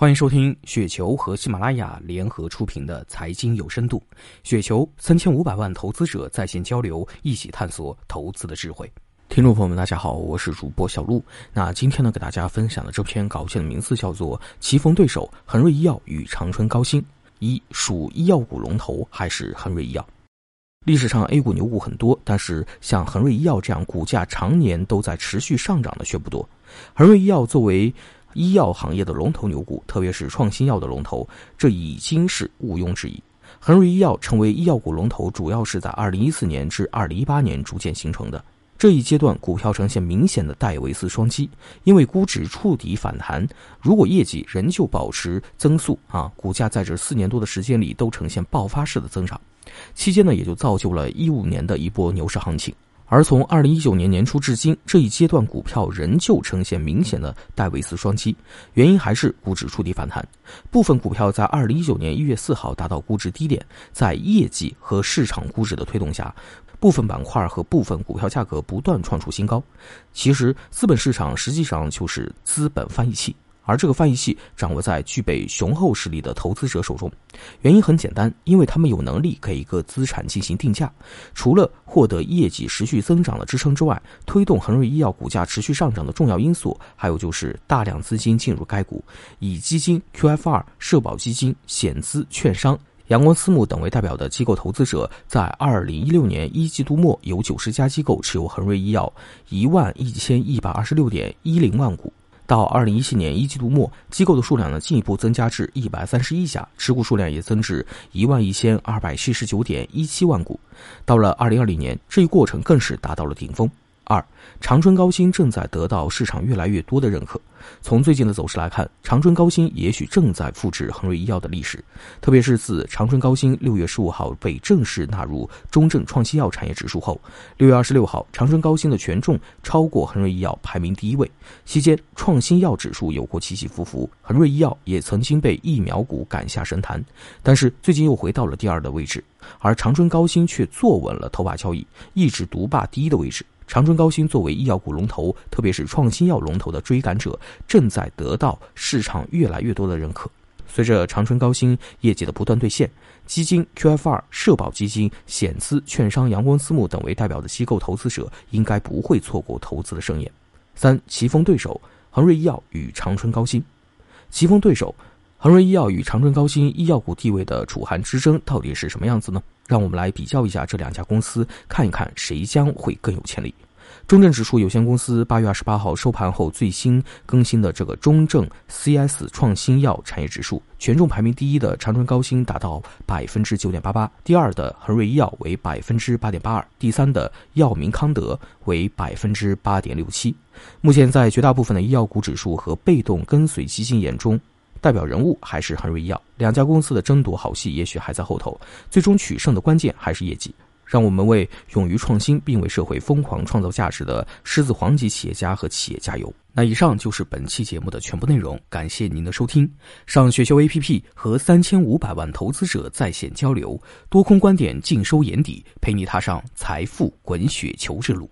欢迎收听雪球和喜马拉雅联合出品的财经有深度。雪球三千五百万投资者在线交流，一起探索投资的智慧。听众朋友们，大家好，我是主播小璐。那今天呢，给大家分享的这篇稿件的名字叫做《棋逢对手：恒瑞医药与长春高新》，一属医药股龙头还是恒瑞医药？历史上 A 股牛股很多，但是像恒瑞医药这样股价常年都在持续上涨的却不多。恒瑞医药作为医药行业的龙头牛股，特别是创新药的龙头，这已经是毋庸置疑。恒瑞医药成为医药股龙头，主要是在2014年至2018年逐渐形成的。这一阶段，股票呈现明显的戴维斯双击，因为估值触底反弹，如果业绩仍旧保持增速啊，股价在这四年多的时间里都呈现爆发式的增长，期间呢，也就造就了一五年的一波牛市行情。而从二零一九年年初至今，这一阶段股票仍旧呈现明显的戴维斯双击，原因还是估值触底反弹。部分股票在二零一九年一月四号达到估值低点，在业绩和市场估值的推动下，部分板块和部分股票价格不断创出新高。其实，资本市场实际上就是资本翻译器。而这个翻译器掌握在具备雄厚实力的投资者手中，原因很简单，因为他们有能力给一个资产进行定价。除了获得业绩持续增长的支撑之外，推动恒瑞医药股价持续上涨的重要因素，还有就是大量资金进入该股，以基金、QFR、社保基金、险资、券商、阳光私募等为代表的机构投资者，在二零一六年一季度末有九十家机构持有恒瑞医药一万一千一百二十六点一零万股。到二零一七年一季度末，机构的数量呢进一步增加至一百三十一家，持股数量也增至一万一千二百七十九点一七万股。到了二零二零年，这一过程更是达到了顶峰。二，长春高新正在得到市场越来越多的认可。从最近的走势来看，长春高新也许正在复制恒瑞医药的历史。特别是自长春高新六月十五号被正式纳入中证创新药产业指数后，六月二十六号，长春高新的权重超过恒瑞医药，排名第一位。期间，创新药指数有过起起伏伏，恒瑞医药也曾经被疫苗股赶下神坛，但是最近又回到了第二的位置，而长春高新却坐稳了头把交椅，一直独霸第一的位置。长春高新作为医药股龙头，特别是创新药龙头的追赶者，正在得到市场越来越多的认可。随着长春高新业绩的不断兑现，基金、QFR、社保基金、险资、券商、阳光私募等为代表的机构投资者，应该不会错过投资的盛宴。三棋逢对手，恒瑞医药与长春高新，棋逢对手。恒瑞医药与长春高新医药股地位的楚寒之争到底是什么样子呢？让我们来比较一下这两家公司，看一看谁将会更有潜力。中证指数有限公司八月二十八号收盘后最新更新的这个中证 CS 创新药产业指数，权重排名第一的长春高新达到百分之九点八八，第二的恒瑞医药为百分之八点八二，第三的药明康德为百分之八点六七。目前在绝大部分的医药股指数和被动跟随基金眼中。代表人物还是恒瑞医药，两家公司的争夺好戏也许还在后头，最终取胜的关键还是业绩。让我们为勇于创新并为社会疯狂创造价值的狮子皇级企业家和企业加油。那以上就是本期节目的全部内容，感谢您的收听。上雪球 APP 和三千五百万投资者在线交流，多空观点尽收眼底，陪你踏上财富滚雪球之路。